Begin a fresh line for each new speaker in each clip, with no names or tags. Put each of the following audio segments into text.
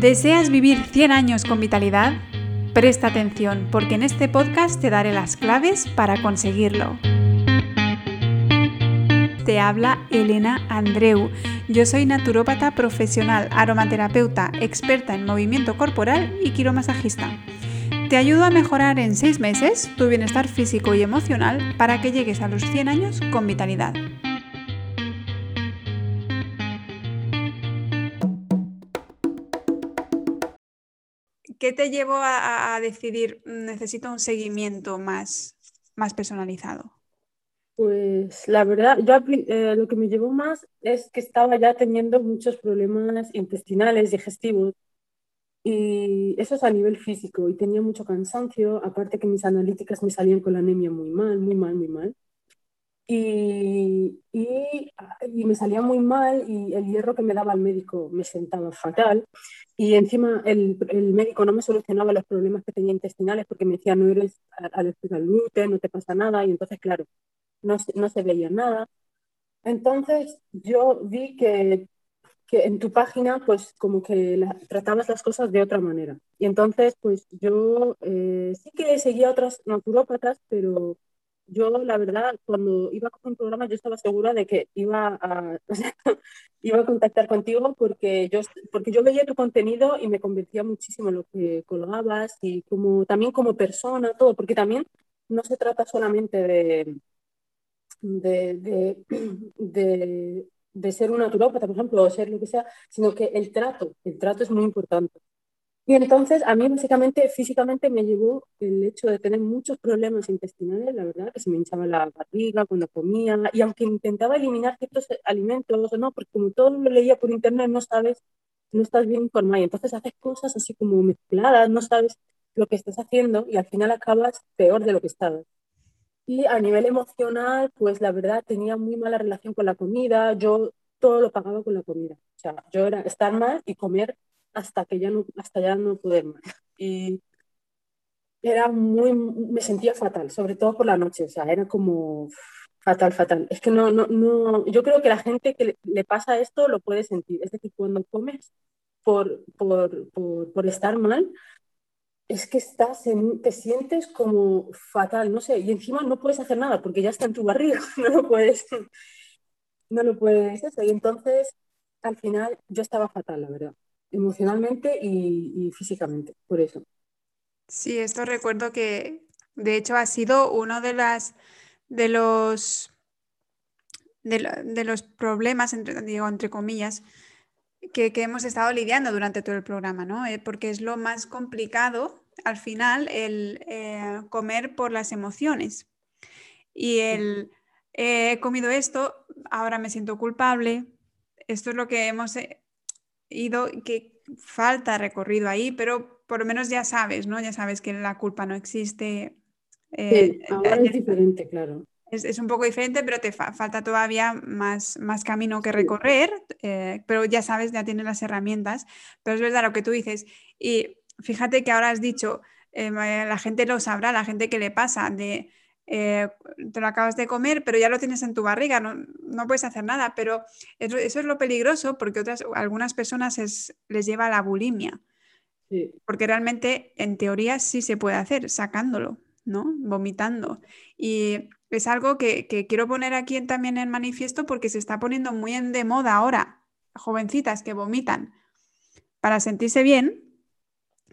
¿Deseas vivir 100 años con vitalidad? Presta atención porque en este podcast te daré las claves para conseguirlo. Te habla Elena Andreu. Yo soy naturópata profesional, aromaterapeuta, experta en movimiento corporal y quiromasajista. Te ayudo a mejorar en 6 meses tu bienestar físico y emocional para que llegues a los 100 años con vitalidad. ¿Qué te llevó a, decidir mm, necesito un seguimiento más, más personalizado?
Pues la verdad, yo eh, lo que me llevó más es que estaba ya teniendo muchos problemas intestinales, digestivos, y eso es a nivel físico, y tenía mucho cansancio, aparte que mis analíticas me salían con la anemia muy mal, muy mal, muy mal. Y, y, y, me salía muy mal y el hierro que me daba el médico me sentaba fatal. Y encima el, el, médico no me solucionaba los problemas que tenía intestinales porque me decía no eres alérgico al gluten, no te pasa nada y entonces claro, no, no se veía nada. Entonces yo vi que, que en tu página pues como que tratabas las cosas de otra manera. Y entonces pues yo eh, sí que seguía otras naturópatas pero yo la verdad, cuando iba con un programa, yo estaba segura de que iba a, iba a contactar contigo porque yo, porque yo veía tu contenido y me convencía muchísimo lo que colgabas y como, también como persona, todo, porque también no se trata solamente de, de, de, de ser un naturópata, por ejemplo, o ser lo que sea, sino que el trato, el trato es muy importante. Y entonces a mí básicamente físicamente me llevó el hecho de tener muchos problemas intestinales, la verdad, que se me hinchaba la barriga cuando comía, y aunque intentaba eliminar ciertos alimentos, no, porque como todo lo leía por internet no sabes, no estás bien informado, y entonces haces cosas así como mezcladas, no sabes lo que estás haciendo y al final acabas peor de lo que estabas. Y a nivel emocional, pues la verdad tenía muy mala relación con la comida, yo todo lo pagaba con la comida. O sea, yo era estar mal y comer hasta que ya no, hasta ya no pude más. Y era muy, me sentía fatal, sobre todo por la noche, o sea, era como fatal, fatal. Es que no, no, no, yo creo que la gente que le, pasa esto lo puede sentir. Es decir, cuando comes por, por, por, por estar mal, es que estás en, te sientes como fatal, no sé, y encima no puedes hacer nada porque ya está en tu barriga, no lo puedes, no lo puedes eso. Y entonces, al final, yo estaba fatal, la verdad emocionalmente y, físicamente, por eso.
Sí, esto recuerdo que de hecho ha sido uno de las de los de, los problemas, entre, digo, entre comillas, que, hemos estado lidiando durante todo el programa, ¿no? Eh, porque es lo más complicado al final el eh, comer por las emociones. Y el he comido esto, ahora me siento culpable. Esto es lo que hemos eh, ido, que falta recorrido ahí, pero por lo menos ya sabes, ¿no? Ya sabes que la culpa no existe.
Eh, ahora es diferente, claro.
Es, un poco diferente, pero te falta todavía más, más camino que recorrer, eh, pero ya sabes, ya tienes las herramientas. Pero es verdad lo que tú dices. Y fíjate que ahora has dicho, eh, la gente lo sabrá, la gente que le pasa de eh, te lo acabas de comer, pero ya lo tienes en tu barriga, no, no puedes hacer nada, pero eso, es lo peligroso porque otras, algunas personas les lleva a la bulimia, porque realmente en teoría sí se puede hacer sacándolo, ¿no? Vomitando. Y es algo que, quiero poner aquí también en manifiesto porque se está poniendo muy en de moda ahora, jovencitas que vomitan para sentirse bien.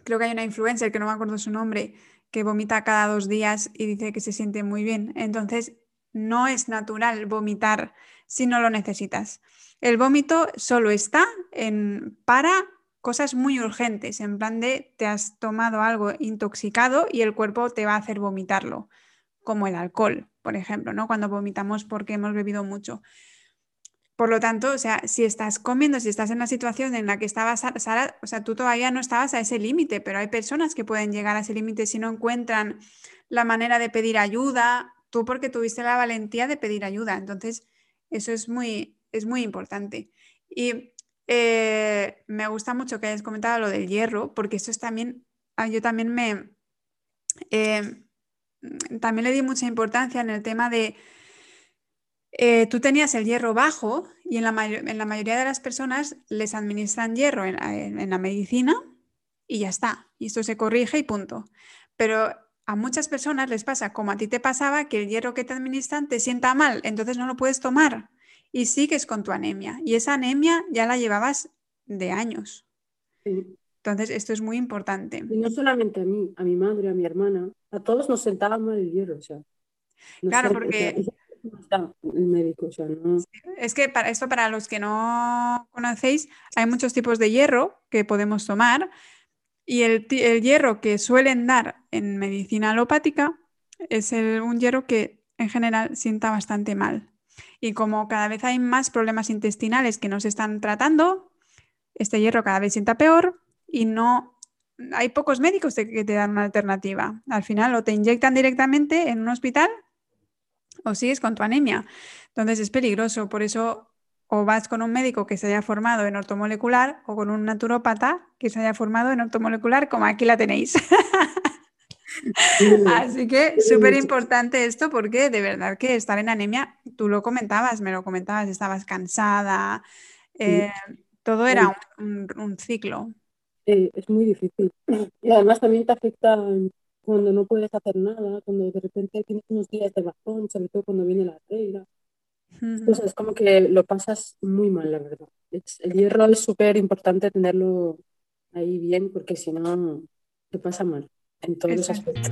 Creo que hay una influencer que no me acuerdo su nombre, que vomita cada dos días y dice que se siente muy bien. Entonces, no es natural vomitar si no lo necesitas. El vómito solo está en, para cosas muy urgentes, en plan de te has tomado algo intoxicado y el cuerpo te va a hacer vomitarlo, como el alcohol, por ejemplo, ¿no? Cuando vomitamos porque hemos bebido mucho. Por lo tanto, o sea, si estás comiendo, si estás en la situación en la que estabas, Sara, o sea, tú todavía no estabas a ese límite, pero hay personas que pueden llegar a ese límite si no encuentran la manera de pedir ayuda, tú porque tuviste la valentía de pedir ayuda. Entonces, eso es muy, es muy importante. Y eh, me gusta mucho que hayas comentado lo del hierro, porque eso es también, ah, yo también me, eh, también le di mucha importancia en el tema de eh, tú tenías el hierro bajo y en la, mayoría de las personas les administran hierro en, la medicina y ya está. Y esto se corrige y punto. Pero a muchas personas les pasa, como a ti te pasaba, que el hierro que te administran te sienta mal, entonces no lo puedes tomar y sigues con tu anemia. Y esa anemia ya la llevabas de años. Entonces, esto es muy importante.
Y no solamente a mí, a mi madre, a mi hermana, a todos nos sentaba mal el hierro.
claro, porque Es que para esto, para los que no conocéis, hay muchos tipos de hierro que podemos tomar y el, hierro que suelen dar en medicina alopática es un hierro que en general sienta bastante mal. Y como cada vez hay más problemas intestinales que nos están tratando, este hierro cada vez sienta peor y no hay pocos médicos que te dan una alternativa. Al final o te inyectan directamente en un hospital o sigues con tu anemia. Entonces es peligroso, por eso o vas con un médico que se haya formado en ortomolecular o con un naturópata que se haya formado en ortomolecular, como aquí la tenéis. Así que súper importante esto porque de verdad que estar en anemia, tú lo comentabas, me lo comentabas, estabas cansada, eh, todo era un, ciclo.
es muy difícil. Y además también te afecta cuando no puedes hacer nada, cuando de repente tienes unos días de bajón, sobre todo cuando viene la regla. Pues es como que lo pasas muy mal, la verdad. el hierro es súper importante tenerlo ahí bien porque si no, te pasa mal en todos los aspectos.